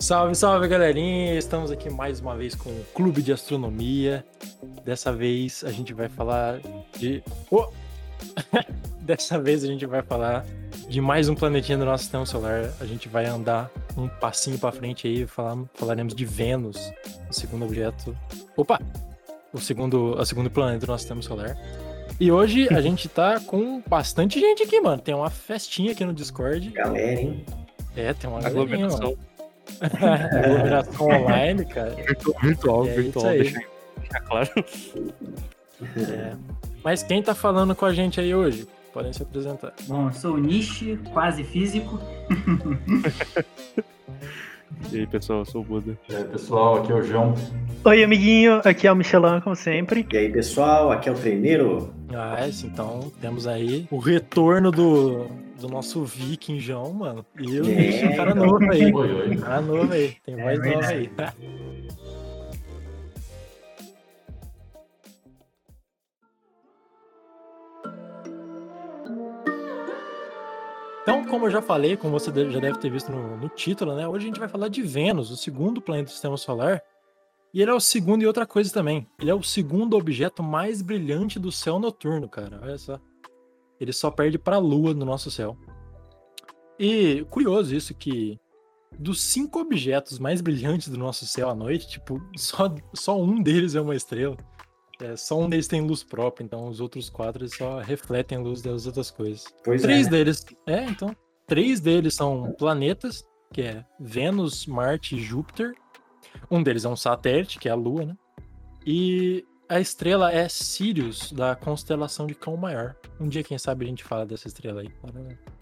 Salve, salve galerinha! Estamos aqui mais uma vez com o Clube de Astronomia. Dessa vez a gente vai falar de. Oh! Dessa vez a gente vai falar de mais um planetinha do nosso sistema solar. A gente vai andar um passinho para frente aí, falar, falaremos de Vênus, o segundo objeto. Opa! O segundo, o segundo planeta do nosso sistema solar. E hoje a gente tá com bastante gente aqui, mano. Tem uma festinha aqui no Discord. Galera, hein? É, tem uma aglomeração. Aglomeração online, cara. Virtual, virtual, É virtual deixa deixar claro. É. Mas quem tá falando com a gente aí hoje? Podem se apresentar. Bom, eu sou o Nishi, quase físico. E aí, pessoal, eu sou o Buda. E aí, pessoal, aqui é o João. Oi, amiguinho, aqui é o Michelin, como sempre. E aí, pessoal, aqui é o treineiro. Ah, é, então temos aí o retorno do, do nosso vikingão, mano. E o É. Nishi, um cara novo aí. Oi, oi. Cara novo aí. Tem É voz nova aí. Então, como eu já falei, como você já deve ter visto no, no título, né? Hoje a gente vai falar de Vênus, o segundo planeta do sistema solar. E ele é o segundo e outra coisa também. Ele é o segundo objeto mais brilhante do céu noturno, cara. Olha só. Ele só perde para a Lua no nosso céu. E curioso isso que dos cinco objetos mais brilhantes do nosso céu à noite, tipo, só, só um deles é uma estrela. É, só um deles tem luz própria, então os outros quatro só refletem a luz das outras coisas. Pois Três é. deles. É, então. Três deles são planetas, que é Vênus, Marte e Júpiter. Um deles é um satélite, que é a Lua, né? E a estrela é Sirius, da constelação de Cão Maior. Um dia, quem sabe, a gente fala dessa estrela aí.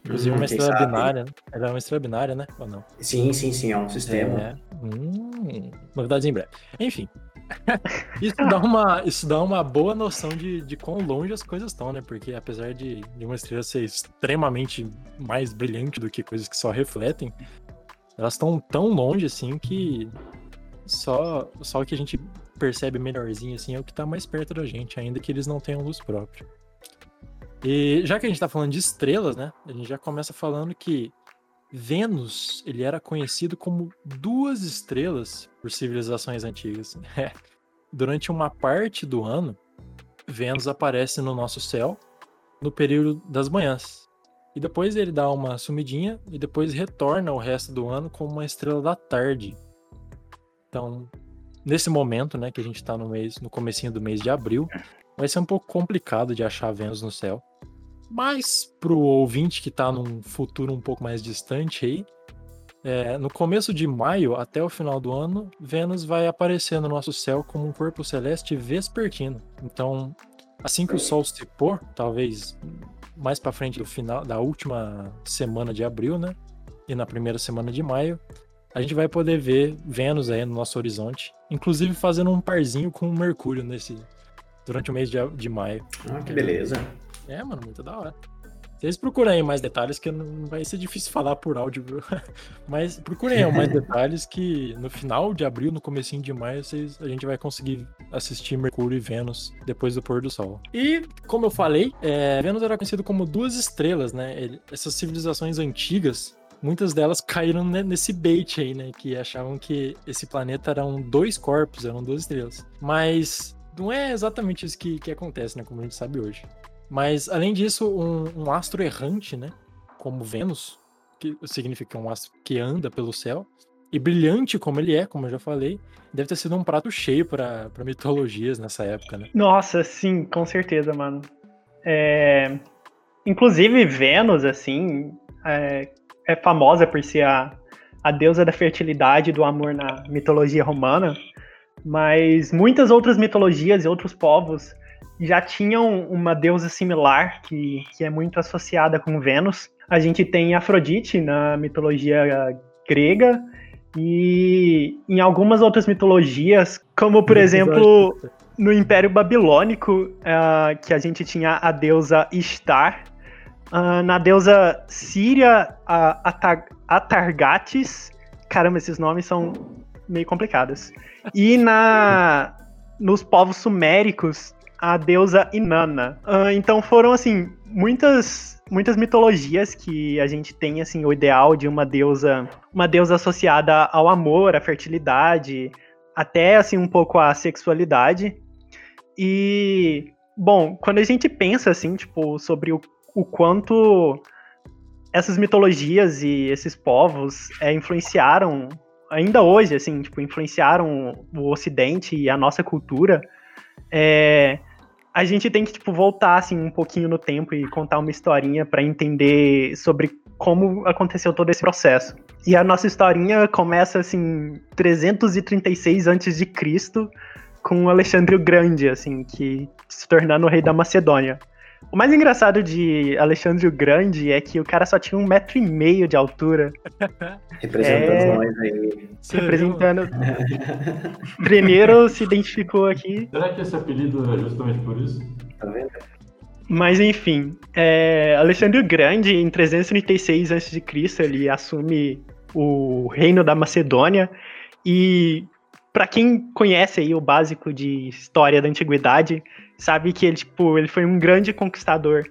Inclusive, Hum, uma estrela sabe? binária, né? Ela é uma estrela binária, né? Ou não? Sim, sim, sim, é um sistema. É. Hum, novidades em breve. Enfim. isso, dá uma, isso dá uma boa noção de, de quão longe as coisas estão, né? Porque apesar de, de uma estrela ser extremamente mais brilhante do que coisas que só refletem, elas estão tão longe assim que só, só o que a gente percebe melhorzinho assim é o que tá mais perto da gente, ainda que eles não tenham luz própria. E já que a gente tá falando de estrelas, né? A gente já começa falando que Vênus, ele era conhecido como duas estrelas por civilizações antigas. É. Durante uma parte do ano, Vênus aparece no nosso céu no período das manhãs. E depois ele dá uma sumidinha e depois retorna o resto do ano como uma estrela da tarde. Então, nesse momento, né, que a gente tá no mês, no comecinho do mês de abril, vai ser um pouco complicado de achar Vênus no céu. Mas pro ouvinte que tá num futuro um pouco mais distante aí, é, no começo de maio até o final do ano, Vênus vai aparecer no nosso céu como um corpo celeste vespertino. Então, assim que o Sol se pôr, talvez mais para frente do final da última semana de abril, né? E na primeira semana de maio, a gente vai poder ver Vênus aí no nosso horizonte, inclusive fazendo um parzinho com o Mercúrio nesse durante o mês de, de maio. Ah, que beleza. É, mano, muito da hora. Vocês procurem aí mais detalhes, que não vai ser difícil falar por áudio? Mas procurem aí mais detalhes que no final de abril, no comecinho de maio, vocês, a gente vai conseguir assistir Mercúrio e Vênus depois do pôr do sol. E, como eu falei, é, Vênus era conhecido como duas estrelas, né? Ele- essas civilizações antigas, muitas delas caíram ne- nesse bait aí, né? Que achavam que esse planeta eram dois corpos, eram duas estrelas. Mas não é exatamente isso que, que acontece, né? Como a gente sabe hoje. Mas, além disso, um, um astro errante, né? Como Vênus, que significa um astro que anda pelo céu, e brilhante como ele é, como eu já falei, deve ter sido um prato cheio para mitologias nessa época, né? Nossa, sim, com certeza, mano. É, Inclusive, Vênus, assim, é, é famosa por ser a, a deusa da fertilidade e do amor na mitologia romana, mas muitas outras mitologias e outros povos já tinham uma deusa similar que, que é muito associada com Vênus. A gente tem Afrodite na mitologia grega e em algumas outras mitologias, como por exemplo no Império Babilônico, ah, que a gente tinha a deusa Ishtar, ah, na deusa Síria, Atar- Atargates, caramba, esses nomes são meio complicados. E na nos povos suméricos a deusa Inanna. Ah, então foram assim muitas muitas mitologias que a gente tem assim o ideal de uma deusa, uma deusa associada ao amor, à fertilidade, até assim um pouco à sexualidade. E bom, quando a gente pensa assim, tipo, sobre o, o quanto essas mitologias e esses povos é, influenciaram ainda hoje, assim, tipo, influenciaram o Ocidente e a nossa cultura, é, a gente tem que tipo voltar assim um pouquinho no tempo e contar uma historinha para entender sobre como aconteceu todo esse processo. E a nossa historinha começa assim 336 antes de Cristo com Alexandre o Grande, assim, que se tornando o rei da Macedônia. O mais engraçado de Alexandre o Grande é que o cara só tinha um metro e meio de altura. Representando É. nós aí. Representando. Treneiro se identificou aqui. Será que esse apelido é justamente por isso? Tá vendo? Mas enfim, é, Alexandre o Grande, em 336 a.C., ele assume o reino da Macedônia. E para quem conhece aí o básico de história da antiguidade, sabe que ele, tipo, ele foi um grande conquistador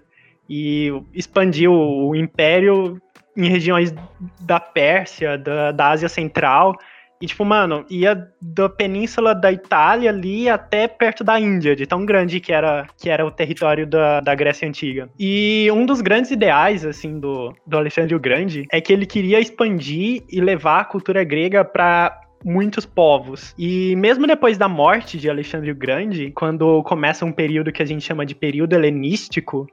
e expandiu o império em regiões da Pérsia, da, da Ásia Central. E, tipo, mano, ia da península da Itália ali até perto da Índia, de tão grande que era, que era o território da, da Grécia Antiga. E um dos grandes ideais, assim, do, do Alexandre o Grande é que ele queria expandir e levar a cultura grega para muitos povos. E mesmo depois da morte de Alexandre o Grande, quando começa um período que a gente chama de período helenístico,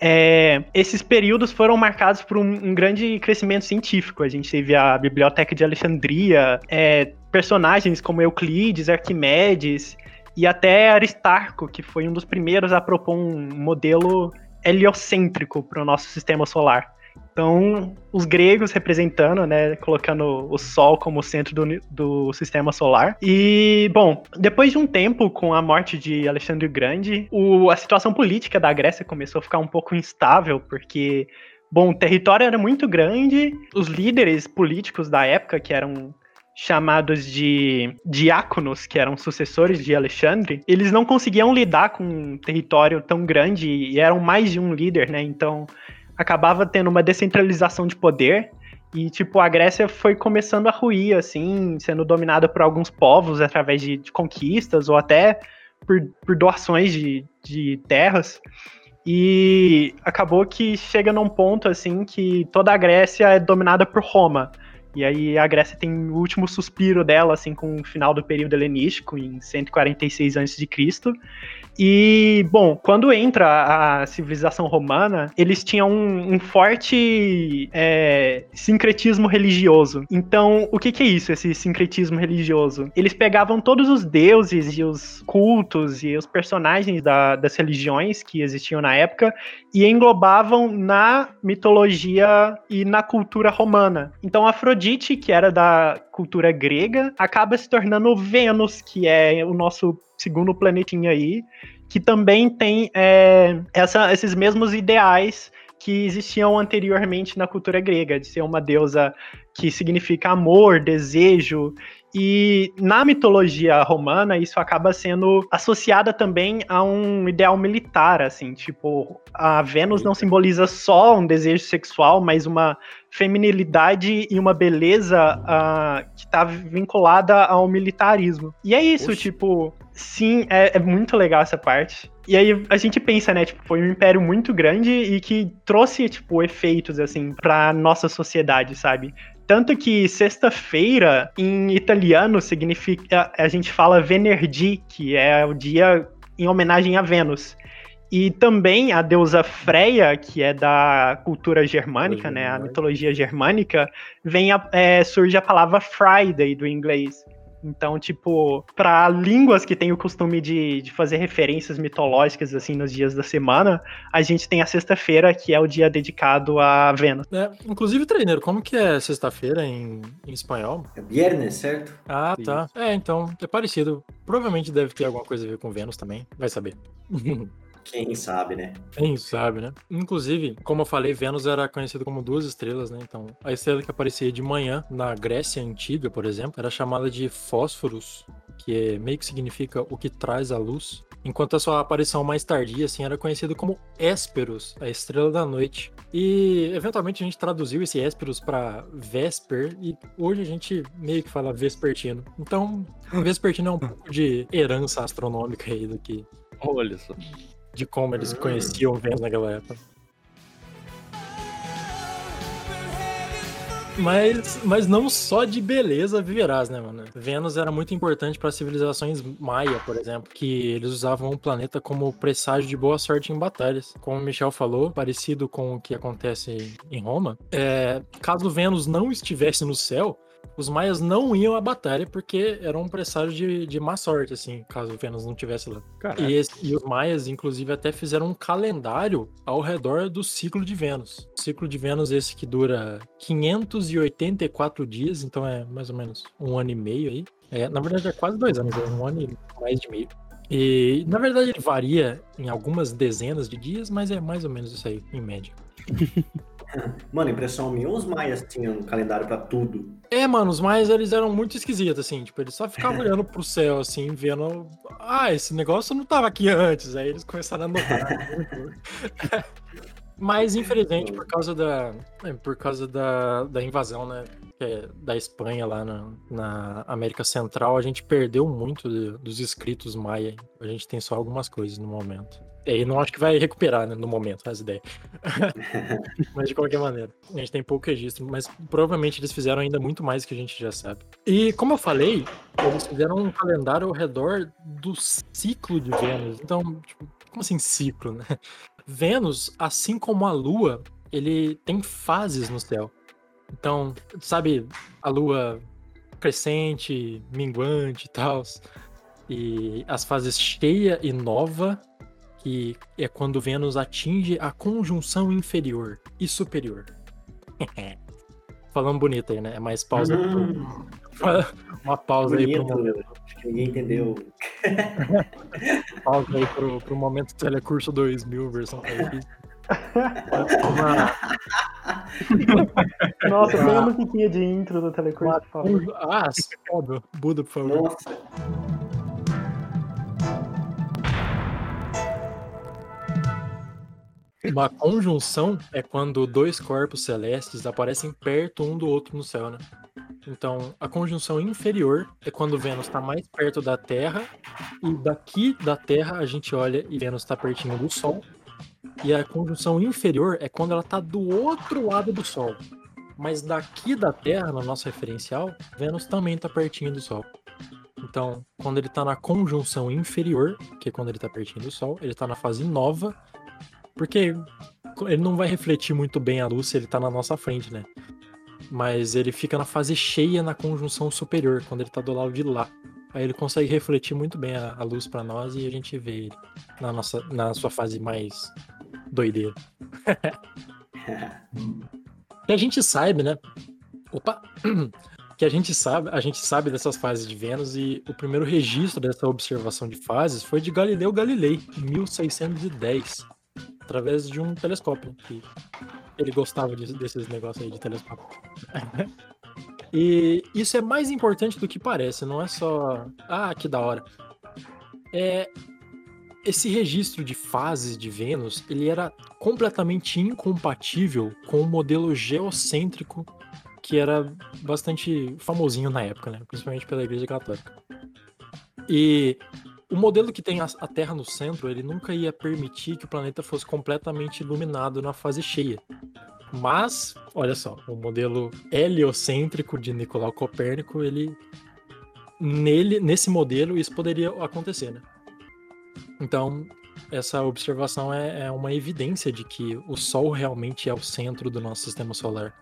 é, esses períodos foram marcados por um, um grande crescimento científico. A gente teve a Biblioteca de Alexandria, é, personagens como Euclides, Arquimedes e até Aristarco, que foi um dos primeiros a propor um modelo heliocêntrico para o nosso sistema solar. Então, os gregos representando, né, colocando o Sol como centro do, do sistema solar. E, bom, depois de um tempo com a morte de Alexandre o Grande, o- a situação política da Grécia começou a ficar um pouco instável, porque, bom, o território era muito grande, os líderes políticos da época, que eram chamados de diáconos, que eram sucessores de Alexandre, eles não conseguiam lidar com um território tão grande e eram mais de um líder, né? Então acabava tendo uma descentralização de poder e tipo a Grécia foi começando a ruir assim, sendo dominada por alguns povos através de, de conquistas ou até por, por doações de, de terras. E acabou que chega num ponto assim que toda a Grécia é dominada por Roma. E aí a Grécia tem o último suspiro dela, assim, com o final do período helenístico, em 146 a.C. E, bom, quando entra a civilização romana, eles tinham um, um forte é, sincretismo religioso. Então, o que, que é isso, esse sincretismo religioso? Eles pegavam todos os deuses e os cultos e os personagens da- das religiões que existiam na época e englobavam na mitologia e na cultura romana. Então, Afrodite, que era da cultura grega, acaba se tornando Vênus, que é o nosso segundo planetinha aí, que também tem é, essa- esses mesmos ideais que existiam anteriormente na cultura grega, de ser uma deusa que significa amor, desejo. E na mitologia romana, isso acaba sendo associada também a um ideal militar, assim, tipo, a Vênus não simboliza só um desejo sexual, mas uma feminilidade e uma beleza ah, que está vinculada ao militarismo. E é isso, Oxe. tipo, sim, é, é muito legal essa parte. E aí a gente pensa, né, tipo, foi um império muito grande e que trouxe, tipo, efeitos, assim, pra nossa sociedade, sabe? Tanto que sexta-feira, em italiano, significa. A gente fala Venerdì, que é o dia em homenagem a Vênus. E também a deusa Freia, que é da cultura germânica, né? A mitologia germânica, vem a- é, surge a palavra Friday do inglês. Então, tipo, para línguas que têm o costume de, de fazer referências mitológicas assim nos dias da semana, a gente tem a sexta-feira, que é o dia dedicado a Vênus. É, inclusive, treineiro, como que é sexta-feira em, em espanhol? É viernes, certo? Ah, tá. É, então, é parecido. Provavelmente deve ter alguma coisa a ver com Vênus também. Vai saber. Quem sabe, né? Quem sabe, né? Inclusive, como eu falei, Vênus era conhecido como duas estrelas, né? Então, a estrela que aparecia de manhã na Grécia Antiga, por exemplo, era chamada de Fósforos, que é- meio que significa o que traz a luz. enquanto a sua aparição mais tardia assim era conhecido como Hesperus, a estrela da noite. E eventualmente a gente traduziu esse Hesperus para Vesper e hoje a gente meio que fala vespertino. Então, vespertino é um pouco de herança astronômica aí do que Olha só. De como eles conheciam Vênus naquela época. Mas, mas não só de beleza viverás, né, mano? Vênus era muito importante para civilizações maia, por exemplo, que eles usavam o planeta como presságio de boa sorte em batalhas. Como o Michel falou, parecido com o que acontece em Roma, é, caso Vênus não estivesse no céu, os maias não iam à batalha porque era um presságio de, de má sorte, assim, caso Vênus não estivesse lá. E, esse- e os maias, inclusive, até fizeram um calendário ao redor do ciclo de Vênus. O ciclo de Vênus esse que dura 584 dias, então é mais ou menos um ano e meio aí. É, na verdade é quase dois anos, é um ano e mais de meio. E na verdade ele varia em algumas dezenas de dias, mas é mais ou menos isso aí, em média. Mano, impressão minha, os maias tinham um calendário pra tudo. É, mano, os maias eles eram muito esquisitos, assim, tipo, eles só ficavam olhando pro céu, assim, vendo. Ah, esse negócio não tava aqui antes. Aí eles começaram a notar. Mas, infelizmente, por causa da. é, Por causa da, da invasão, né? que é da Espanha lá na, na América Central, a gente perdeu muito de- dos escritos maia. A gente tem só algumas coisas no momento. E aí não acho que vai recuperar, né, no momento, as ideias. mas de qualquer maneira, a gente tem pouco registro, mas provavelmente eles fizeram ainda muito mais que a gente já sabe. E como eu falei, eles fizeram um calendário ao redor do ciclo de Vênus. Então, tipo, como assim ciclo, né? Vênus, assim como a Lua, ele tem fases no céu. Então, sabe, a Lua crescente, minguante e tal. E as fases cheia e nova, que é quando Vênus atinge a conjunção inferior e superior. Falando bonito aí, né? É mais pausa. Hum, Uma pausa aí pro bonito. momento. Acho que ninguém entendeu. Pausa aí pro, pro momento Telecurso 2000, versão. Uma, Nossa, põe a Ah. musiquinha de intro do telecurso, por favor. conju- ah, foda. Buda, por favor. Nossa, Uma conjunção é quando dois corpos celestes aparecem perto um do outro no céu, né? Então, a conjunção inferior é quando Vênus está mais perto da Terra, e daqui da Terra a gente olha e Vênus está pertinho do Sol. E a conjunção inferior é quando ela está do outro lado do Sol. Mas daqui da Terra, no nosso referencial, Vênus também está pertinho do Sol. Então, quando ele está na conjunção inferior, que é quando ele está pertinho do Sol, ele está na fase nova, porque ele não vai refletir muito bem a luz se ele tá na nossa frente, né? Mas ele fica na fase cheia na conjunção superior, quando ele tá do lado de lá. Aí ele consegue refletir muito bem a, a luz pra nós e a gente vê ele na, nossa, na sua fase mais doideira. que a gente sabe, né? Opa! Que a gente sabe, a gente sabe dessas fases de Vênus e o primeiro registro dessa observação de fases foi de Galileu Galilei, em 1610 através de um telescópio. Que ele gostava de- desses negócios aí de telescópio. e isso é mais importante do que parece, não é só. Ah, que da hora. É. Esse registro de fases de Vênus, ele era completamente incompatível com o modelo geocêntrico que era bastante famosinho na época, né? Principalmente pela Igreja Católica. E o modelo que tem a, a Terra no centro, ele nunca ia permitir que o planeta fosse completamente iluminado na fase cheia. Mas, olha só, o modelo heliocêntrico de Nicolau Copérnico, ele nele, nesse modelo, isso poderia acontecer, né? Então, essa observação é, é uma evidência de que o Sol realmente é o centro do nosso sistema solar.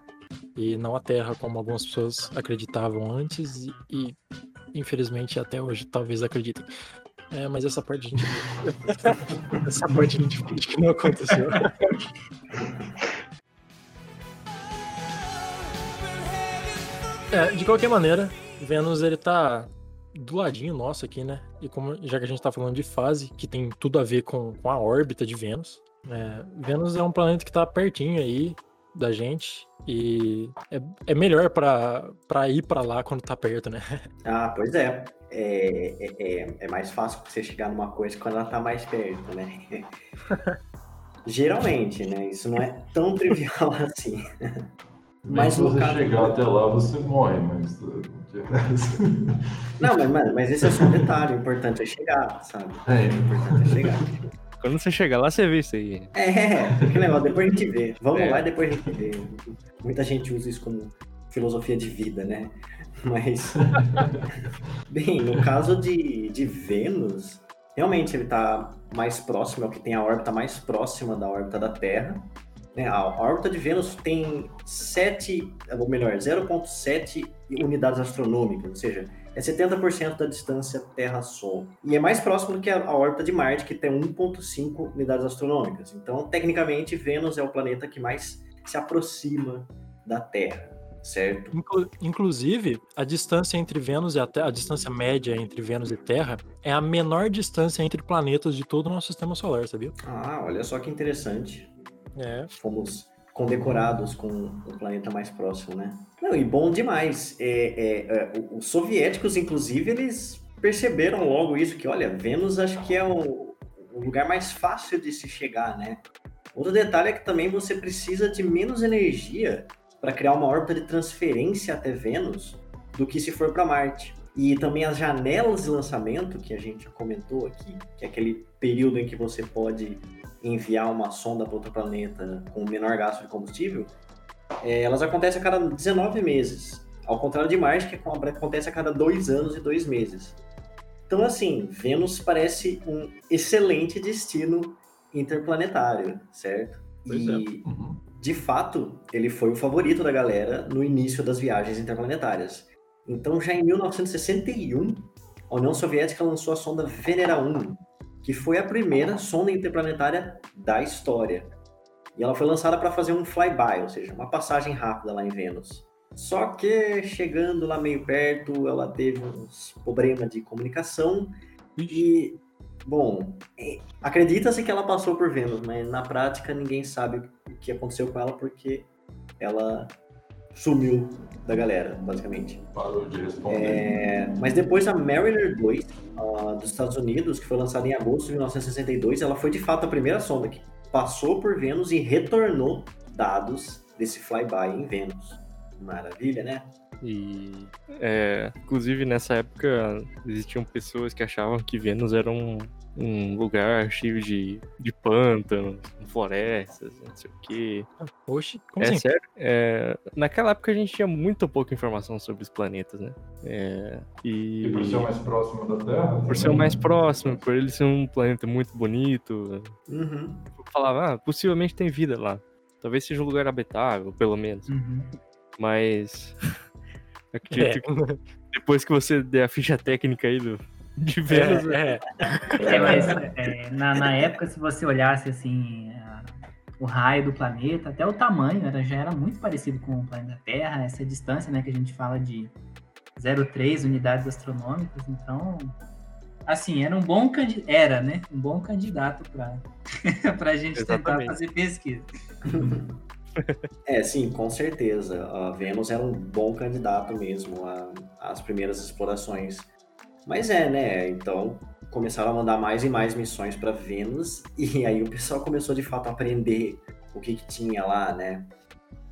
E não a Terra, como algumas pessoas acreditavam antes, e, e infelizmente até hoje talvez acreditem. É, mas essa parte a gente. essa parte a gente finge que não aconteceu. É, de qualquer maneira, Vênus ele tá do ladinho nosso aqui, né? E como já que a gente tá falando de fase, que tem tudo a ver com, com a órbita de Vênus, é, Vênus é um planeta que tá pertinho aí da gente e é, é melhor pra ir pra lá quando tá perto, né? Ah, pois é. É, é, é- é mais fácil você chegar numa coisa quando ela tá mais perto, né? Geralmente, né? Isso não é tão trivial assim. Mas Mas se você caso- chegar até lá, você morre, mas. Não, mas, mano, mas esse é só um detalhe. O importante é chegar, sabe? É, O importante é chegar. Quando você chegar lá, você vê isso aí. É, que negócio, depois a gente vê. Vamos É. lá e depois a gente vê. Muita gente usa isso como filosofia de vida, né? Mas. Bem, no caso de, de Vênus, realmente ele está mais próximo, é o que tem a órbita mais próxima da órbita da Terra. Né? A órbita de Vênus tem 7, ou melhor, 0,7 unidades astronômicas, ou seja, é 70% da distância Terra-Sol. E é mais próximo do que a, a órbita de Marte, que tem 1,5 unidades astronômicas. Então, tecnicamente, Vênus é o planeta que mais se aproxima da Terra, certo? Inclu- inclusive, a distância entre Vênus e a Terra, a distância média entre Vênus e Terra, é a menor distância entre planetas de todo o nosso sistema solar, sabia? Ah, olha só que interessante. É. Fomos condecorados com o planeta mais próximo, né? Não, e bom demais. É, é, é, os soviéticos, inclusive, eles perceberam logo isso, que, olha, Vênus acho que é o, o lugar mais fácil de se chegar, né? Outro detalhe é que também você precisa de menos energia para criar uma órbita de transferência até Vênus do que se for para Marte. E também as janelas de lançamento, que a gente já comentou aqui, que é aquele período em que você pode enviar uma sonda para outro planeta com menor gasto de combustível, é, elas acontecem a cada 19 meses. Ao contrário de Marte, que acontece a cada dois anos e dois meses. Então, assim, Vênus parece um excelente destino interplanetário, certo? Pois e, é. Uhum. De fato, ele foi o favorito da galera no início das viagens interplanetárias. Então, já em 1961, a União Soviética lançou a sonda Venera 1, que foi a primeira sonda interplanetária da história. E ela foi lançada para fazer um flyby, ou seja, uma passagem rápida lá em Vênus. Só que chegando lá meio perto, ela teve uns problemas de comunicação e, bom, acredita-se que ela passou por Vênus, mas na prática ninguém sabe o que aconteceu com ela porque ela sumiu da galera, basicamente. Parou de responder. É, mas depois a Mariner 2 ah, dos Estados Unidos, que foi lançada em agosto de 1962, ela foi de fato a primeira sonda que passou por Vênus e retornou dados desse flyby em Vênus. Maravilha, né? E, é, inclusive, nessa época, existiam pessoas que achavam que Vênus era um, um lugar cheio de, de pântanos, florestas, não sei o quê. Oxe, como é assim? sério. É, naquela época a gente tinha muito pouca informação sobre os planetas, né? É, e E por ser o mais próximo da Terra? por ser o mais próximo, por ele ser um planeta muito bonito, Uhum. eu falava, ah, possivelmente tem vida lá. Talvez seja um lugar habitável, pelo menos. Uhum. Mas. É, acredito que depois que você der a ficha técnica aí do, de Vênus, é, é. É, mas, é, na, na época, se você olhasse assim, a- o raio do planeta, até o tamanho era, já era muito parecido com o planeta Terra, essa distância né, que a gente fala de 0,3 unidades astronômicas, então, assim, era um bom candidato, era, né? Um bom candidato para a gente tentar Exatamente. fazer pesquisa. É, sim, com certeza. A Vênus era um bom candidato mesmo às primeiras explorações. Mas é, né? Então começaram a mandar mais e mais missões para Vênus e aí o pessoal começou de fato a aprender o que, que tinha lá, né?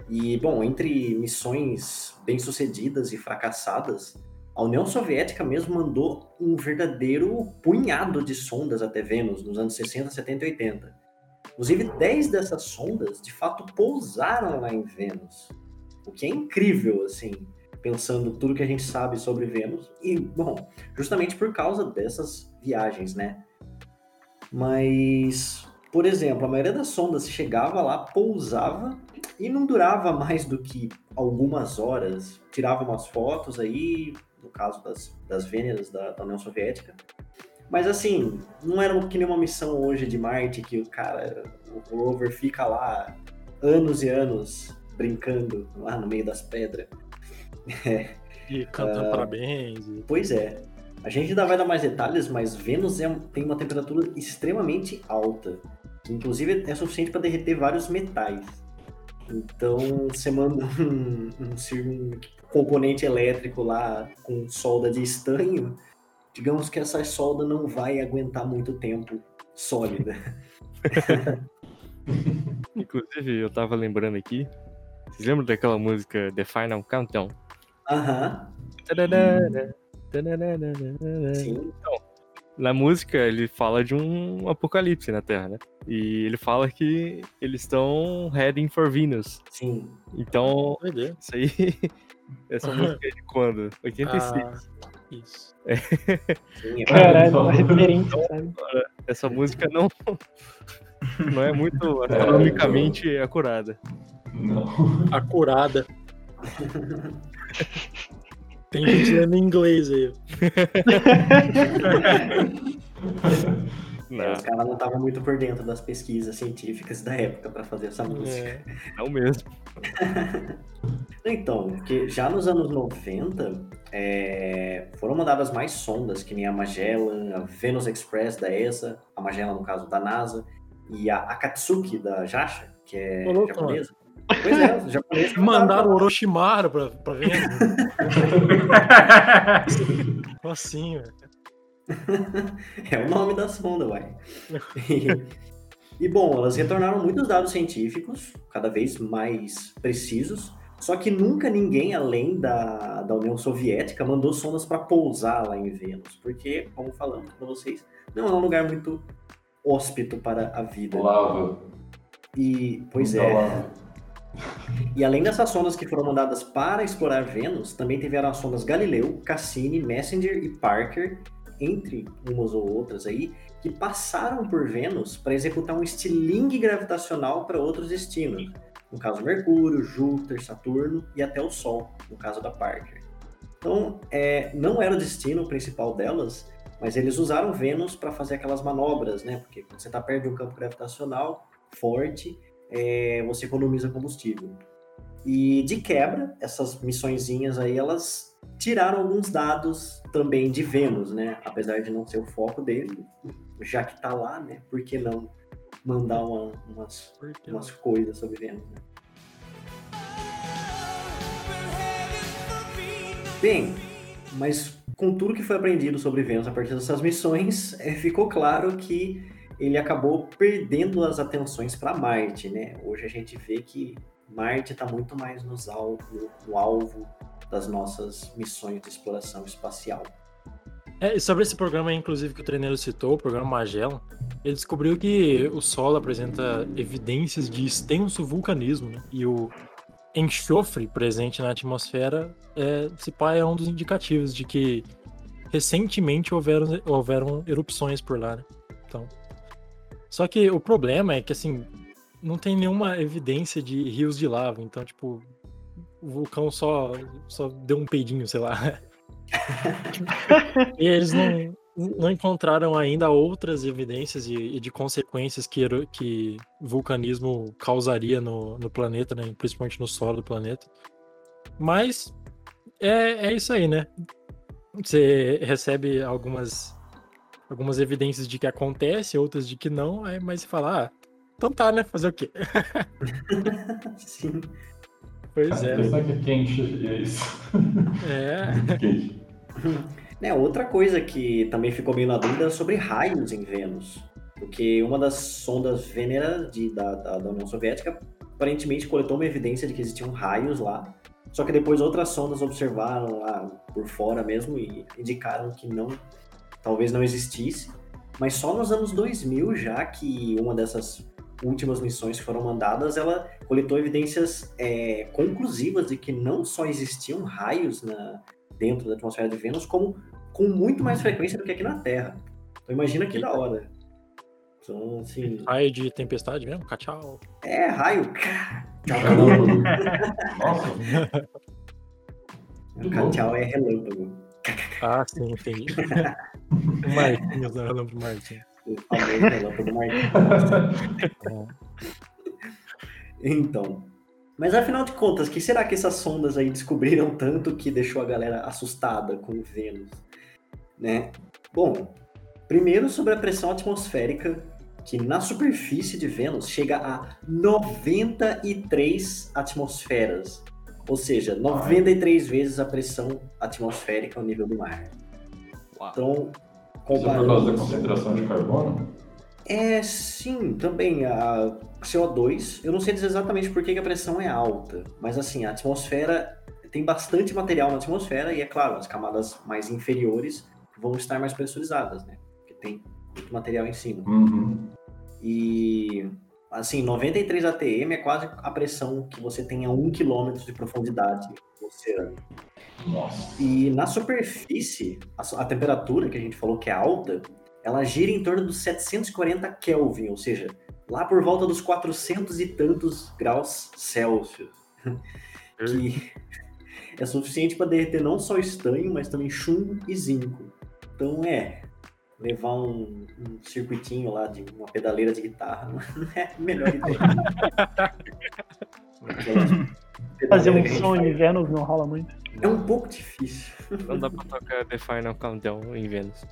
E, bom, entre missões bem-sucedidas e fracassadas, a União Soviética mesmo mandou um verdadeiro punhado de sondas até Vênus nos anos 60, 70 e 80. Inclusive, 10 dessas sondas, de fato, pousaram lá em Vênus. O que é incrível, assim, pensando tudo que a gente sabe sobre Vênus. E, bom, justamente por causa dessas viagens, né? Mas, por exemplo, a maioria das sondas chegava lá, pousava e não durava mais do que algumas horas. Tirava umas fotos aí, no caso das, das Vêneras da, da União Soviética. Mas assim, não era que nem uma missão hoje de Marte que o cara, o rover fica lá anos e anos brincando lá no meio das pedras. E cantando parabéns. e- Pois é. A gente ainda vai dar mais detalhes, mas Vênus é tem uma temperatura extremamente alta, inclusive é suficiente para derreter vários metais. Então, você manda um, um, um componente elétrico lá com solda de estanho, digamos que essa solda não vai aguentar muito tempo sólida. Inclusive, eu tava lembrando aqui. Vocês lembram daquela música The Final Countdown? Aham, sim. Na música, ele fala de um apocalipse na Terra, né? E ele fala que eles estão heading for Venus. Sim. Então, isso aí. Essa música é de quando? 86. Ah, isso. é Caralho, Então- uma referência, sabe? Essa música não. Não é muito astronomicamente acurada. Não. Acurada. Tem gente lendo em inglês aí. Não, É, os caras não estavam muito por dentro das pesquisas científicas da época para fazer essa música. É. não mesmo. Então, porque já nos anos 90 é, foram mandadas mais sondas, que nem a Magellan, a Venus Express da ESA, a Magellan no caso da NASA, e a Akatsuki da Jasha, que é louco, japonesa. Pois é, os japoneses Mandaram o Orochimaru pra, pra. Como assim, velho? É o nome da sonda, uai. E, e, bom, elas retornaram muitos dados científicos, cada vez mais precisos, só que nunca ninguém além da, da União Soviética mandou sondas para pousar lá em Vênus, porque, como falamos para vocês, não é um lugar muito hóspito para a vida. Lava. E, pois Muita é. lava. E além dessas sondas que foram mandadas para explorar Vênus, também tiveram as sondas Galileu, Cassini, Messenger e Parker, entre umas ou outras aí, que passaram por Vênus para executar um estilingue gravitacional para outros destinos. No caso, Mercúrio, Júpiter, Saturno e até o Sol, no caso da Parker. Então, é, não era o destino principal delas, mas eles usaram Vênus para fazer aquelas manobras, né? Porque quando você está perto de um campo gravitacional forte, é, você economiza combustível. E de quebra, essas missõezinhas aí, elas tiraram alguns dados também de Vênus, né? Apesar de não ser o foco dele, já que tá lá, né? Por que não mandar uma- umas, umas coisas sobre Vênus, né? Bem, mas com tudo que foi aprendido sobre Vênus a partir dessas missões, eh, ficou claro que ele acabou perdendo as atenções para Marte, né? Hoje a gente vê que Marte está muito mais nos alvo, no alvo das nossas missões de exploração espacial. É, sobre esse programa, inclusive, que o treineiro citou, o programa Magellan, ele descobriu que o Sol apresenta evidências de extenso vulcanismo, né? E o enxofre presente na atmosfera, é, se pá, é um dos indicativos de que recentemente houveram, houveram erupções por lá, né? Então, só que o problema é que, assim, não tem nenhuma evidência de rios de lava, então, tipo, o vulcão só, só deu um peidinho, sei lá. E eles não, não encontraram ainda outras evidências e, e de consequências que, que vulcanismo causaria no, no planeta, né? principalmente no solo do planeta. Mas é, é isso aí, né? Você recebe algumas, algumas evidências de que acontece, outras de que não, mas você fala, ah, então tá, né? Fazer o quê? Sim. Pois é. é é quente, e é isso. É. quente. Né, outra coisa que também ficou meio na dúvida é sobre raios em Vênus. Porque uma das sondas Venera de, da, da, da União Soviética aparentemente coletou uma evidência de que existiam raios lá. Só que depois outras sondas observaram lá por fora mesmo e indicaram que não, talvez não existisse. Mas só nos anos 2000 já que uma dessas últimas missões que foram mandadas, ela coletou evidências é, conclusivas de que não só existiam raios na, dentro da atmosfera de Vênus, como com muito mais frequência do que aqui na Terra. Então imagina que da hora. Então, assim, Raio de tempestade mesmo? Tchau. é raio. Tchau, Relâmpago. Nossa, Tchau é relâmpago. Ah, sim, entendi. Marquinhos? Eu lembro do Marquinhos. O famoso relâmpago Marquinhos. Então. Mas afinal de contas, que será que essas sondas aí descobriram tanto que deixou a galera assustada com Vênus? Né? Bom, primeiro sobre a pressão atmosférica, que na superfície de Vênus chega a 93 atmosferas. Ou seja, 93 vezes a pressão atmosférica ao nível do mar. Então, Isso é por causa da comparando. concentração de carbono? É, sim, também. A CO2, eu não sei dizer exatamente por que a pressão é alta, mas assim, a atmosfera tem bastante material na atmosfera e, é claro, as camadas mais inferiores vão estar mais pressurizadas, né? Porque tem muito material em cima. Uhum. E, assim, 93 atm é quase a pressão que você tem a 1 km de profundidade no oceano. Nossa. E na superfície, a, a temperatura que a gente falou que é alta, ela gira em torno dos 740 Kelvin, ou seja, lá por volta dos 400 e tantos graus Celsius. que é suficiente para derreter não só estanho, mas também chumbo e zinco. Então é, levar um, um circuitinho lá de uma pedaleira de guitarra não é a melhor ideia. Aquelas Fazer um som em Vênus não rola muito. É um pouco difícil. Não dá pra tocar The Final Countdown em Vênus.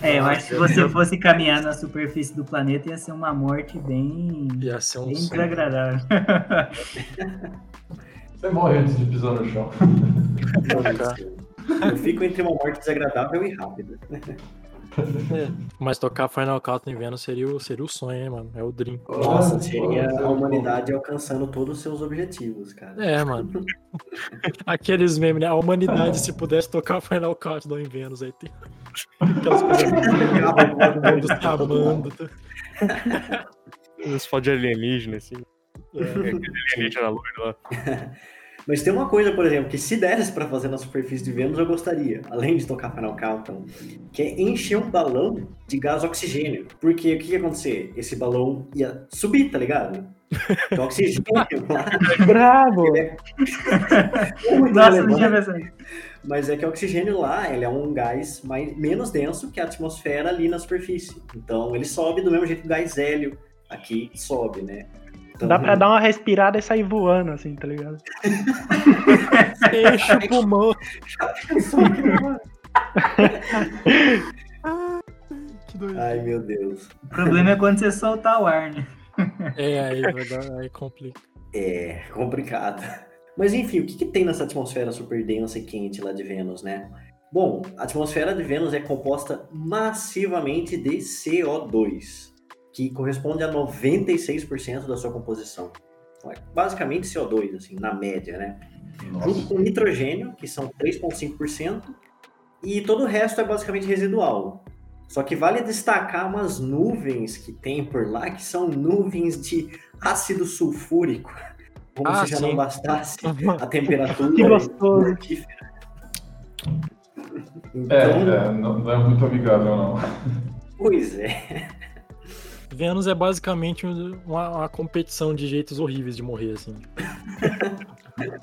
É, eu acho que se você fosse caminhar na superfície do planeta, ia ser uma morte bem, Ia ser um bem som. desagradável. Você morre antes de pisar no chão. Eu fico entre uma morte desagradável e rápida. É, Mas tocar Final Countdown em Vênus seria o, seria o sonho, hein, mano? É o Dream. Nossa, seria a humanidade alcançando todos os seus objetivos, cara. É, mano. Aqueles memes, né? A humanidade, se pudesse tocar Final Countdown em Vênus, aí tem aquelas coisas. todo mundo se amando. tá? Os fotos de alienígena, assim. É. Alienígena loiro lá. Mas tem uma coisa, por exemplo, que se desse pra fazer na superfície de Vênus, eu gostaria, além de tocar Final Countdown, que é encher um balão de gás oxigênio. Porque o que ia acontecer? Esse balão ia subir, tá ligado? Então, oxigênio Bravo! é Nossa, não tinha pensado. Mas é que o oxigênio lá, ele é um gás mais, menos denso que a atmosfera ali na superfície. Então ele sobe do mesmo jeito que o gás hélio aqui sobe, né? Então, Dá pra dar uma respirada e sair voando, assim, tá ligado? Enche o pulmão. Que doido. Ai, meu Deus. O problema é quando você soltar o ar, né? É, aí, vai dar- aí complica. É complicado. Mas enfim, o que, que tem nessa atmosfera super densa e quente lá de Vênus, né? Bom, a atmosfera de Vênus é composta massivamente de CO2, que corresponde a 96% da sua composição. Então, é basicamente CO2, assim, na média, né? junto Nossa. com nitrogênio, que são 3,5%, e todo o resto é basicamente residual. Só que vale destacar umas nuvens que tem por lá, que são nuvens de ácido sulfúrico. Como Ah, se já sim. não bastasse a temperatura Que gostoso. mortífera. É, Então, é, não, não é muito amigável, não. pois é. Vênus é basicamente uma, uma competição de jeitos horríveis de morrer, assim.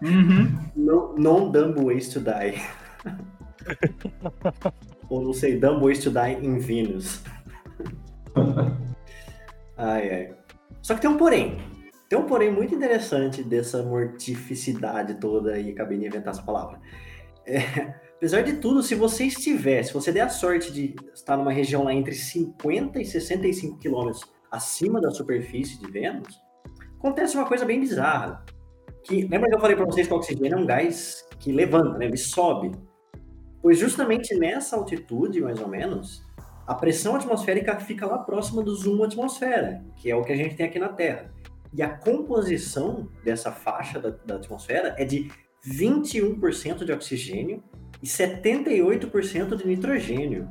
Uhum. No, non dumb ways to die. Ou não sei, dumb ways to die in Venus. ai, ai. Só que tem um porém. Tem um porém muito interessante dessa mortificidade toda aí, acabei de inventar essa palavra. É, apesar de tudo, se você estiver, se você der a sorte de estar numa região lá entre 50 e 65 quilômetros acima da superfície de Vênus, acontece uma coisa bem bizarra. Que, lembra que eu falei para vocês que o oxigênio é um gás que levanta, né? ele sobe. Pois justamente nessa altitude, mais ou menos, a pressão atmosférica fica lá próxima do zoom atmosfera, que é o que a gente tem aqui na Terra. E a composição dessa faixa da, da atmosfera é de 21% de oxigênio e 78% de nitrogênio.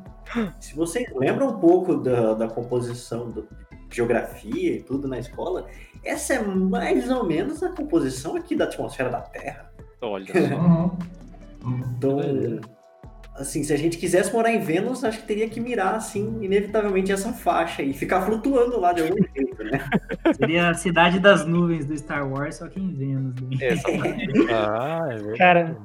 Se vocês lembram um pouco da, da composição da geografia e tudo na escola, essa é mais ou menos a composição aqui da atmosfera da Terra. Olha só. Uhum. Então, assim, se a gente quisesse morar em Vênus, acho que teria que mirar, assim, inevitavelmente essa faixa e ficar flutuando lá de algum jeito, né? Seria a cidade das nuvens do Star Wars, só que em Vênus. Né? É. Ah, é verdade. Cara,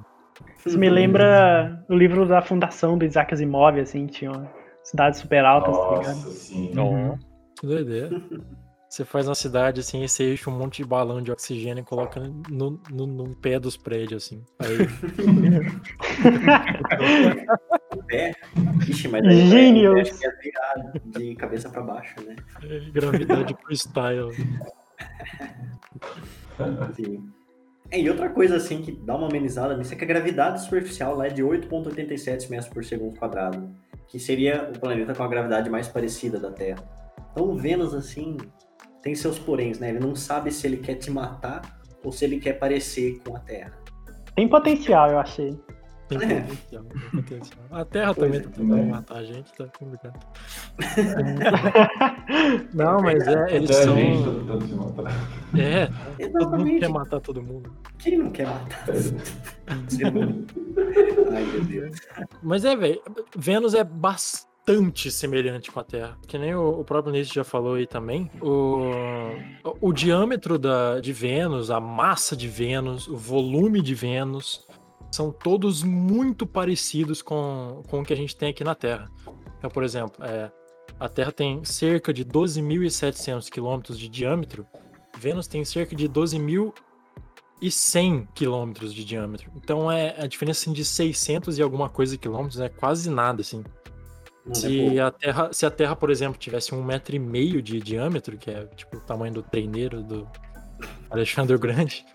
isso me lembra o livro da fundação do Isaac Asimov, assim, tinha uma cidades super altas, tá ligado? Nossa, sim. Ó, Que doideira. Você faz uma cidade assim, e você enche um monte de balão de oxigênio e coloca no, no, no pé dos prédios, assim. Aí, É. Ixi, mas aí Genius. acho que ia virar de cabeça pra baixo, né? gravidade freestyle. Sim. É, e outra coisa, assim, que dá uma amenizada nisso é que a gravidade superficial lá é de 8,87 metros por segundo quadrado. que seria o planeta com a gravidade mais parecida da Terra. Então o Vênus, assim, tem seus poréns, né? Ele não sabe se ele quer te matar ou se ele quer parecer com a Terra. Tem potencial, eu achei. Tem É. potencial, tem potencial. A Terra Pois também é. tá tentando matar a gente, tá complicado. Não, mas é, eles Até a são. gente tá tentando se matar. É, todo mundo Exatamente. quer matar todo mundo. Quem não quer matar? Ai, meu Deus. Mas é, velho, Vênus é bastante semelhante com a Terra. Que nem o, o próprio Nietzsche já falou aí também. O, o, o diâmetro da, de Vênus, a massa de Vênus, o volume de Vênus, são todos muito parecidos com, com o que a gente tem aqui na Terra. Então, por exemplo, é, a Terra tem cerca de 12.700 quilômetros de diâmetro, Vênus tem cerca de 12.100 quilômetros de diâmetro. Então é a diferença assim, de 600 e alguma coisa quilômetros é quase nada assim. Não é Se pouco. a Terra, se a Terra, por exemplo, tivesse um metro e meio de diâmetro, que é tipo o tamanho do treineiro do Alexandre o Grande,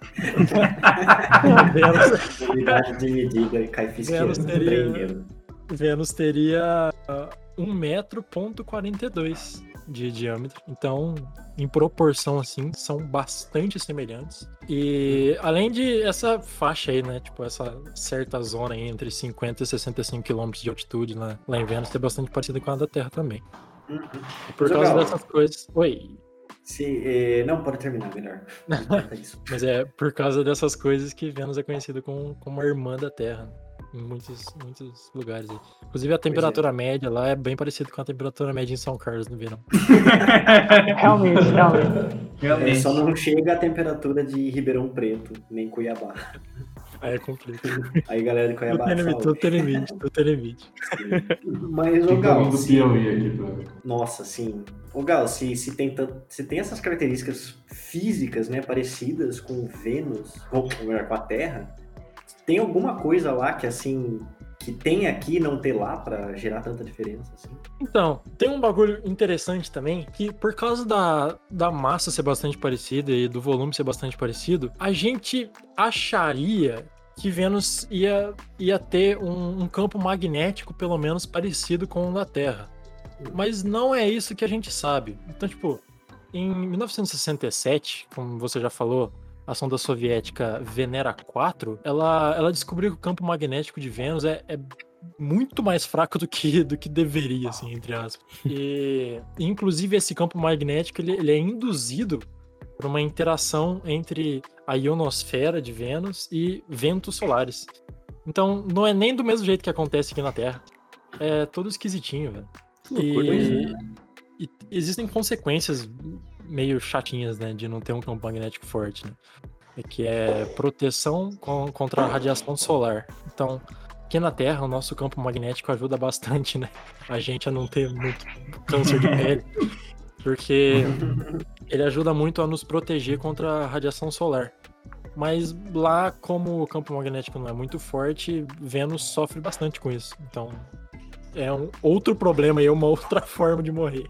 Vênus, Unidade de medida e cai Vênus teria-. Vênus teria ah, 1 metro ponto 42 de diâmetro. Então, em proporção assim, são bastante semelhantes. E além de essa faixa aí, né, tipo essa certa zona aí entre 50 e 65 quilômetros de altitude lá, lá em Vênus, é bastante parecida com a da Terra também. Uhum. E por Mas, causa Gal, dessas coisas. Oi. Se, eh, não, pode terminar melhor. Isso. Mas é por causa dessas coisas que Vênus é conhecido como, como a irmã da Terra. Em muitos, muitos lugares. aí. Inclusive a temperatura média lá é bem parecida com a temperatura média em São Carlos no verão. Realmente, realmente. É, Realmente. só não chega a temperatura de Ribeirão Preto, nem Cuiabá. Aí é complicado. Aí, galera de Cuiabá, tudo tem limite, tudo tem limite. Mas, ô Tem Gal, do se- Piauí aqui pra Nossa, sim. Ô Gal, se, se, tem se tem essas características físicas, né, parecidas com Vênus, ou melhor, com a Terra, tem alguma coisa lá que, assim, que tem aqui e não ter lá pra gerar tanta diferença, assim? Então, tem um bagulho interessante também, que por causa da, da massa ser bastante parecida e do volume ser bastante parecido, a gente acharia que Vênus ia, ia ter um, um campo magnético pelo menos parecido com o da Terra. Mas não é isso que a gente sabe. Então, tipo, em 1967, como você já falou, a sonda soviética Venera 4, ela, ela descobriu que o campo magnético de Vênus é, é muito mais fraco do que, do que deveria, assim, entre aspas. E, inclusive, esse campo magnético ele, ele é induzido por uma interação entre a ionosfera de Vênus e ventos solares. Então, não é nem do mesmo jeito que acontece aqui na Terra. É todo esquisitinho, velho. E, e existem consequências meio chatinhas, né, de não ter um campo magnético forte, né? É que é proteção contra a radiação solar. Então, aqui na Terra, o nosso campo magnético ajuda bastante, né? A gente a não ter muito câncer de pele. Porque ele ajuda muito a nos proteger contra a radiação solar. Mas lá, como o campo magnético não é muito forte, Vênus sofre bastante com isso. Então, é um outro problema e é uma outra forma de morrer.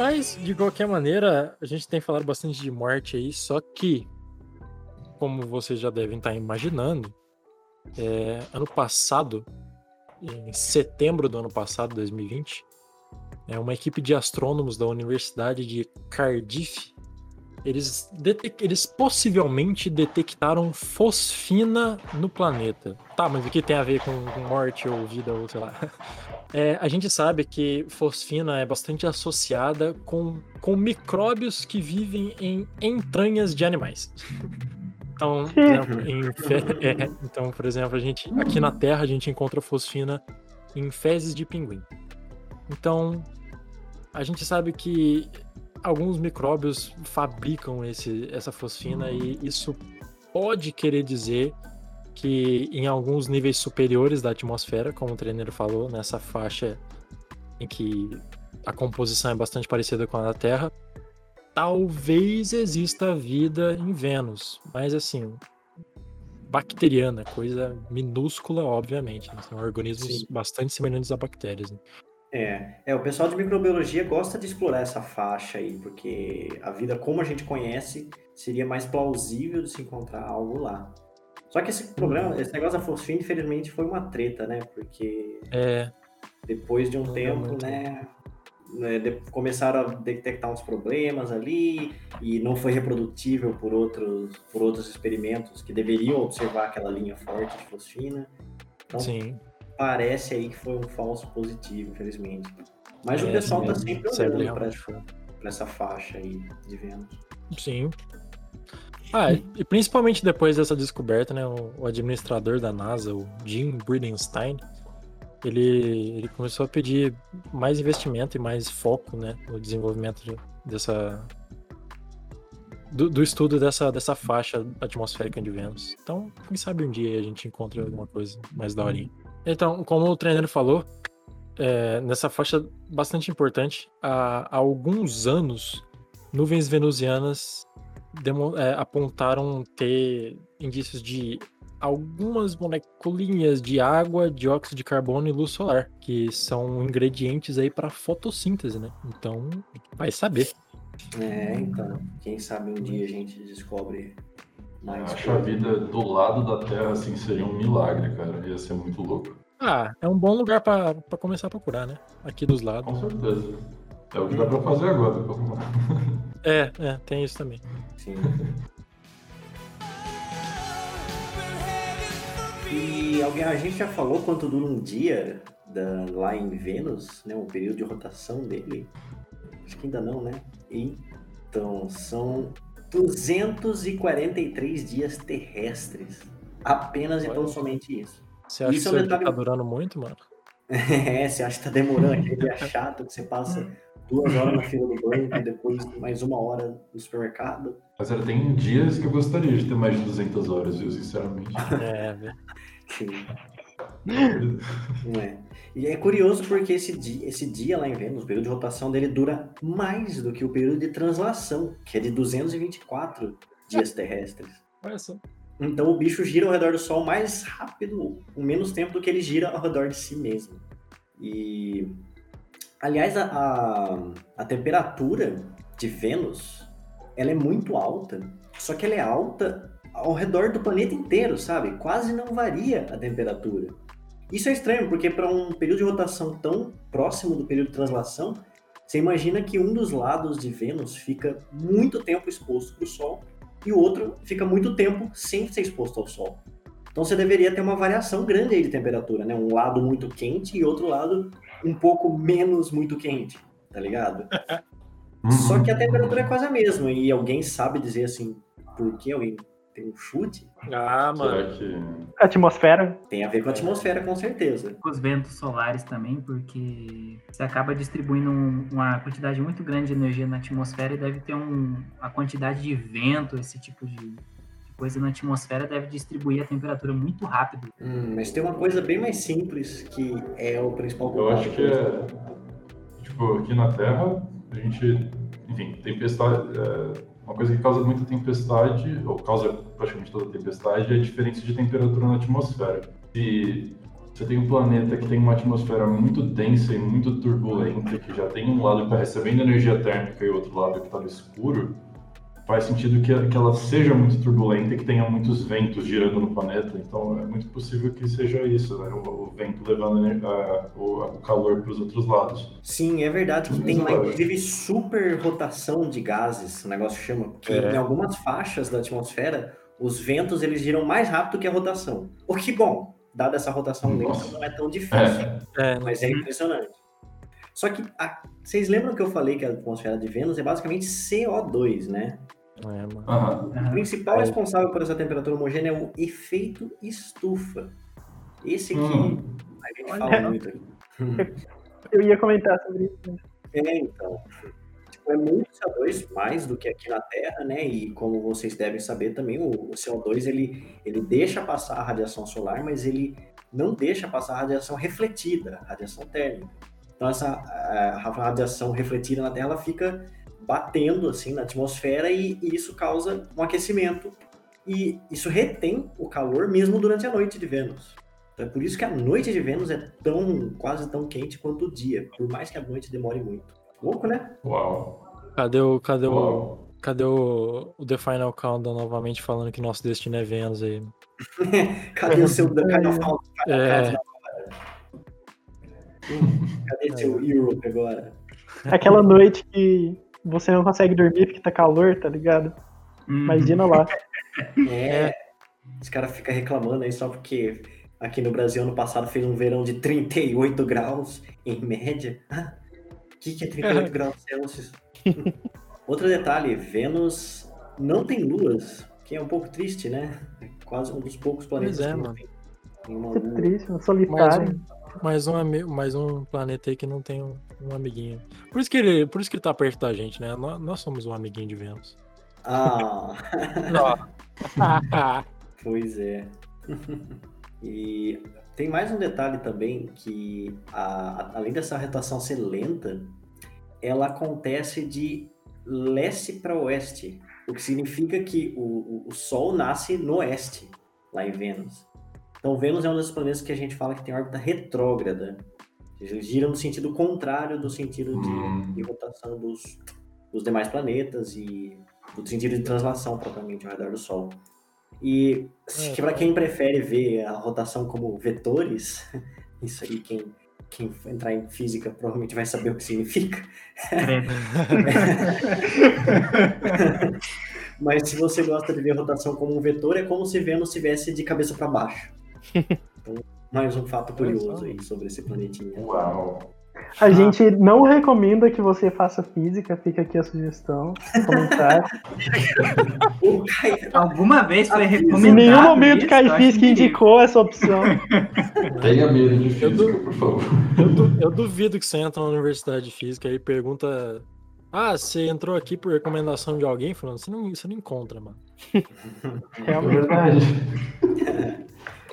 Mas, de qualquer maneira, a gente tem falado bastante de morte aí, só que, como vocês já devem estar imaginando, é, ano passado, em setembro do ano passado, 2020, é uma equipe de astrônomos da Universidade de Cardiff, eles, eles possivelmente detectaram fosfina no planeta. Tá, mas o que tem a ver com, com morte ou vida ou sei lá? É, a gente sabe que fosfina é bastante associada com, com micróbios que vivem em entranhas de animais. Então, exemplo, em é, então, por exemplo, a gente aqui na Terra a gente encontra fosfina em fezes de pinguim. Então, a gente sabe que alguns micróbios fabricam esse, essa fosfina e isso pode querer dizer que em alguns níveis superiores da atmosfera, como o treineiro falou, nessa faixa em que a composição é bastante parecida com a da Terra, talvez exista vida em Vênus, mas assim, bacteriana, coisa minúscula, obviamente. né? São organismos Sim. bastante semelhantes a bactérias. né? É, é, o pessoal de microbiologia gosta de explorar essa faixa aí, porque a vida como a gente conhece seria mais plausível de se encontrar algo lá. Só que esse problema, esse negócio da fosfina, infelizmente, foi uma treta, né? Porque É, depois de um Não tempo, né, né, de- começaram a detectar uns problemas ali e não foi reprodutível por outros, por outros experimentos que deveriam observar aquela linha forte de fosfina. Então sim. parece aí que foi um falso positivo, infelizmente. Mas o É, pessoal tá sempre olhando para essa faixa aí de Vênus. Sim. Ah, e principalmente depois dessa descoberta, né, o, administrador da NASA, o Jim Bridenstine, ele, ele começou a pedir mais investimento e mais foco, né, no desenvolvimento de- dessa do, do estudo dessa, dessa faixa atmosférica de Vênus. Então, quem sabe um dia a gente encontra alguma coisa mais daorinha. Então, como o treinador falou, é, nessa faixa bastante importante, há, há alguns anos, nuvens venusianas é, apontaram ter indícios de algumas moleculinhas de água, dióxido de carbono e luz solar, que são ingredientes aí para fotossíntese, né? Então, vai saber. É, então, quem sabe um dia a gente descobre mais. Acho a vida do lado da Terra, assim, seria um milagre, cara. Ia ser muito louco. Ah, é um bom lugar para começar a procurar, né? Aqui dos lados. Com certeza. É o que dá pra fazer agora. É, é, tem isso também. Sim. E alguém, a gente já falou quanto dura um dia da- lá em Vênus, né? O período de rotação dele. Acho que ainda não, né? Então, são 243 dias terrestres. Apenas e tão Olha. somente isso. Você acha Isso que é um detalhe- tá durando muito, mano? É, você acha que tá demorando aquele dia chato que você passa duas horas na fila do banco e depois mais uma hora no supermercado? Mas olha, tem dias que eu gostaria de ter mais de 200 horas, viu, sinceramente. É, velho. Sim. Não é. E é curioso porque esse dia, esse dia lá em Vênus, o período de rotação dele dura mais do que o período de translação, que é de 224 dias terrestres. Olha só. Então o bicho gira ao redor do Sol mais rápido, com menos tempo do que ele gira ao redor de si mesmo. E. Aliás, a, a, a temperatura de Vênus ela é muito alta, só que ela é alta ao redor do planeta inteiro, sabe? Quase não varia a temperatura. Isso é estranho, porque para um período de rotação tão próximo do período de translação, você imagina que um dos lados de Vênus fica muito tempo exposto para o Sol e o outro fica muito tempo sem ser exposto ao Sol. Então você deveria ter uma variação grande aí de temperatura, né? Um lado muito quente e outro lado um pouco menos muito quente, tá ligado? Só que a temperatura é quase a mesma e alguém sabe dizer assim, por que alguém tem um chute? Ah, mano. Que. Atmosfera. Tem a ver com a atmosfera, com certeza. com os ventos solares também, porque você acaba distribuindo um- uma quantidade muito grande de energia na atmosfera e deve ter um, a quantidade de vento, esse tipo de, coisa na atmosfera deve distribuir a temperatura muito rápido. Hum, mas tem uma coisa bem mais simples que é o principal Eu acho que é. Tipo, aqui na Terra, a gente. Enfim, tempestade. é, uma coisa que causa muita tempestade, ou causa praticamente toda tempestade, é a diferença de temperatura na atmosfera. Se você tem um planeta que tem uma atmosfera muito densa e muito turbulenta, que já tem um lado que está recebendo energia térmica e outro lado que está no escuro, faz sentido que, que ela seja muito turbulenta e que tenha muitos ventos girando no planeta. Então é muito possível que seja isso, né? o, o vento levando a- o, o calor para os outros lados. Sim, é verdade que tem lá, inclusive, super rotação de gases, o negócio chama, que É. em algumas faixas da atmosfera, os ventos eles giram mais rápido que a rotação. O que, bom, dada essa rotação lenta, não é tão difícil, É, É, mas é impressionante. Só que, a- vocês lembram que eu falei que a atmosfera de Vênus é basicamente CO2, né? É, mano. aham. O principal responsável por essa temperatura homogênea é o efeito estufa. Esse aqui Hum. a gente Olha. fala muito aqui. Eu ia comentar sobre isso. É, então. Tipo, é muito CO2 mais do que aqui na Terra, né? E como vocês devem saber também, o, o CO2 ele, ele deixa passar a radiação solar, mas ele não deixa passar a radiação refletida, a radiação térmica. Então essa a, a radiação refletida na Terra ela fica batendo assim na atmosfera e, e isso causa um aquecimento e isso retém o calor mesmo durante a noite de Vênus. Então é por isso que a noite de Vênus é tão quase tão quente quanto o dia, por mais que a noite demore muito. Louco, né? Uau. Cadê o. Cadê o. Uau. Cadê o, o The Final Countdown novamente falando que nosso destino é Vênus aí? Cadê o seu Carnaval? É. Cadê seu Europe agora? Aquela noite que você não consegue dormir porque tá calor, tá ligado? Uhum. Imagina lá. É. Os caras ficam reclamando aí só porque aqui no Brasil ano passado fez um verão de 38 graus em média. O que, que é 38 graus Celsius? Outro detalhe, Vênus não tem luas, que é um pouco triste, né? Quase um dos poucos planetas Pois é, que não mano. tem, uma Que lua. triste, um Mais solitário. Mais, um, mais um planeta aí que não tem um, um amiguinho. Por isso, que ele, por isso que ele tá perto da gente, né? Nós, nós somos um amiguinho de Vênus. Ah, pois é. e tem mais um detalhe também que a- a- além dessa rotação ser lenta, ela acontece de leste para oeste, o que significa que o, o- o Sol nasce no oeste, lá em Vênus. Então Vênus é um dos planetas que a gente fala que tem órbita retrógrada. Ele gira no sentido contrário do sentido de, Hum. de rotação dos, dos demais planetas e do sentido de translação propriamente ao redor do Sol. E É, para tá. quem prefere ver a rotação como vetores, isso aí quem, quem entrar em física provavelmente vai saber o que significa. Mas se você gosta de ver rotação como um vetor, é como se Vênus estivesse de cabeça para baixo. Então, mais um fato curioso aí sobre esse planetinha. Uau. A gente não recomenda que você faça física, fica aqui a sugestão. O Alguma vez foi Em recomendado. Em nenhum momento isso? Caio acho Fisk que- indicou essa opção. Tenha medo de Eu física, por favor. eu, du- eu duvido que você entra na universidade de física e pergunta. Ah, você entrou aqui por recomendação de alguém? Falando, você não, você não encontra, mano. É Realmente. verdade.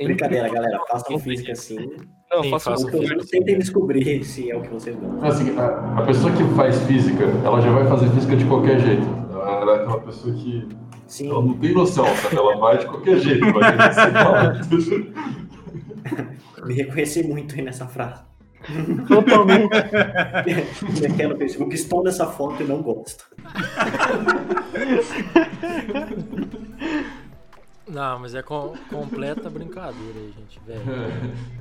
Brincadeira, galera. Façam física assim. Não, Sim, um Pelo menos tentem descobrir se é o que vocês gostam. Assim, a, a pessoa que faz física, ela já vai fazer física de qualquer jeito. Ela é aquela pessoa que Sim, ela não tem noção, sabe? Ela vai de qualquer jeito. Vai me reconheci muito aí nessa frase. Totalmente. Aqui no Facebook, estou nessa foto e não gosto. Não, mas é com- completa brincadeira aí, gente, velho.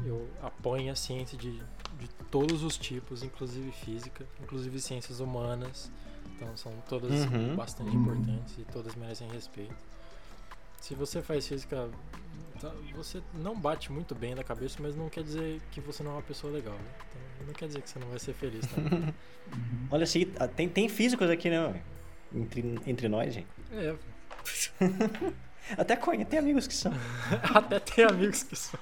Eu apoio a ciência de, de todos os tipos, inclusive física, inclusive ciências humanas. Então são todas Uhum. bastante importantes e todas merecem respeito. Se você faz física, tá- você não bate muito bem na cabeça, mas não quer dizer que você não é uma pessoa legal, né? Então, não quer dizer que você não vai ser feliz também. Olha assim, tem, tem físicos aqui, né? Entre, entre nós, gente. é, Até conheço, tem amigos que são. até tem amigos que são.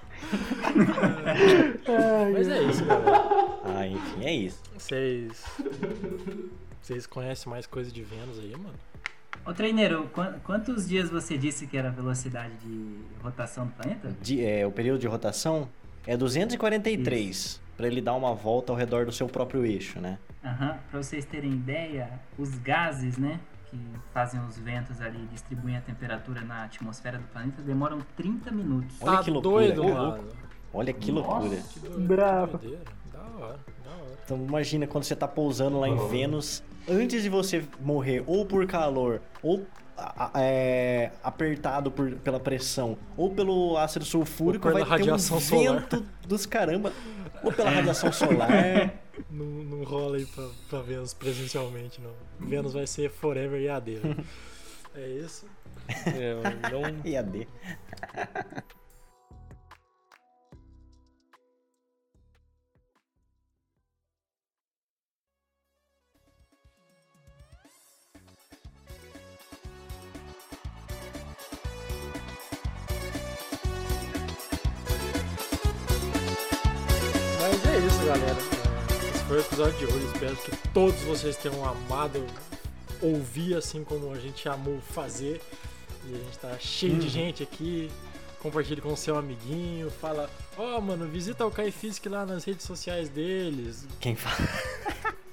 Ai, Mas é isso, galera. Ah, enfim, é isso. Vocês. Vocês conhecem mais coisa de Vênus aí, mano? Ô, treineiro, quan- quantos dias você disse que era a velocidade de rotação do planeta? De- é, o período de rotação é 243 para ele dar uma volta ao redor do seu próprio eixo, né? Aham, pra vocês terem ideia, os gases, né, que fazem os ventos ali, distribuem a temperatura na atmosfera do planeta, demoram 30 minutos. Olha tá que loucura, doido, cara. mano. Olha que Nossa. loucura. Que doido, Bravo. que. Da hora, da hora. Então imagina quando você tá pousando lá em Oh. Vênus, antes de você morrer ou por calor, ou é, apertado por- pela pressão, ou pelo ácido sulfúrico, Ou vai ter um solar. vento dos caramba, ou pela radiação solar. Não, não rola aí pra, pra Vênus presencialmente, não. Vênus vai ser forever EAD. né? É isso. É, não, e galera. Esse foi o episódio de hoje. Espero que todos vocês tenham amado ouvir assim como a gente amou fazer. E a gente tá cheio de gente aqui. Compartilhe com o seu amiguinho. Fala, ó, mano, visita o Kai Fisk lá nas redes sociais deles. Quem fala?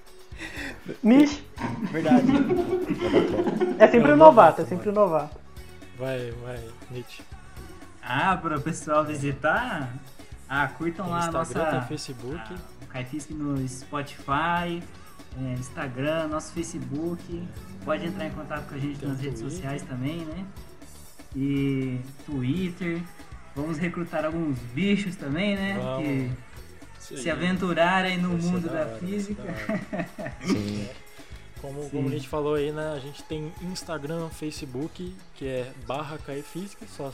Mish, Verdade. é sempre É um um novato, é novato, sempre um novato. Vai, vai, Nietzsche. Ah, para o pessoal visitar, ah, curtam Tem lá Instagram, nossa... tem Facebook. Ah, o Caifisk no Spotify, é, Instagram, nosso Facebook. Pode entrar em contato com a gente Tem nas redes Twitter. sociais também, né? E Twitter. Vamos recrutar alguns bichos também, né? Vamos. Que se aventurarem no mundo da da hora, física. da. Sim. Como, Sim. como a gente falou aí, né? A gente tem Instagram, Facebook, que é barra Caifisca, só,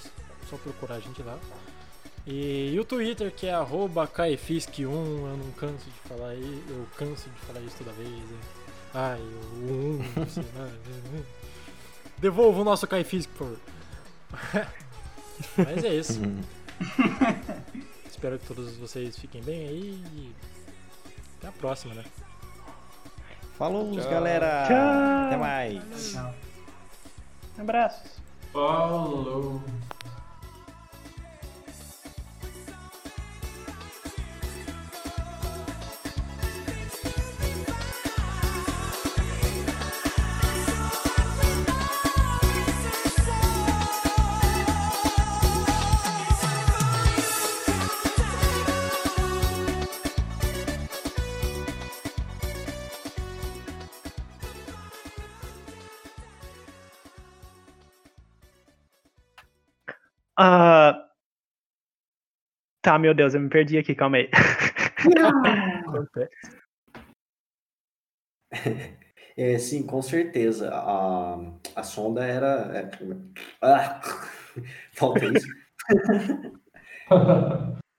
só procurar a gente lá. E, e o Twitter, que é arroba Caifisc1, eu não canso de falar aí, eu canso de falar isso toda vez. né? Ai, o 1, não sei lá. né? Devolva o nosso Caifisc, por favor. Mas é isso. Espero que todos vocês fiquem bem aí e até a próxima, né? Falou, Tchau. galera! Tchau. Até mais! Tchau. Abraços. Falou! Ah, Tá, meu Deus, eu me perdi aqui, calma aí. É, sim, com certeza. A, a sonda era. é, ah, falta isso.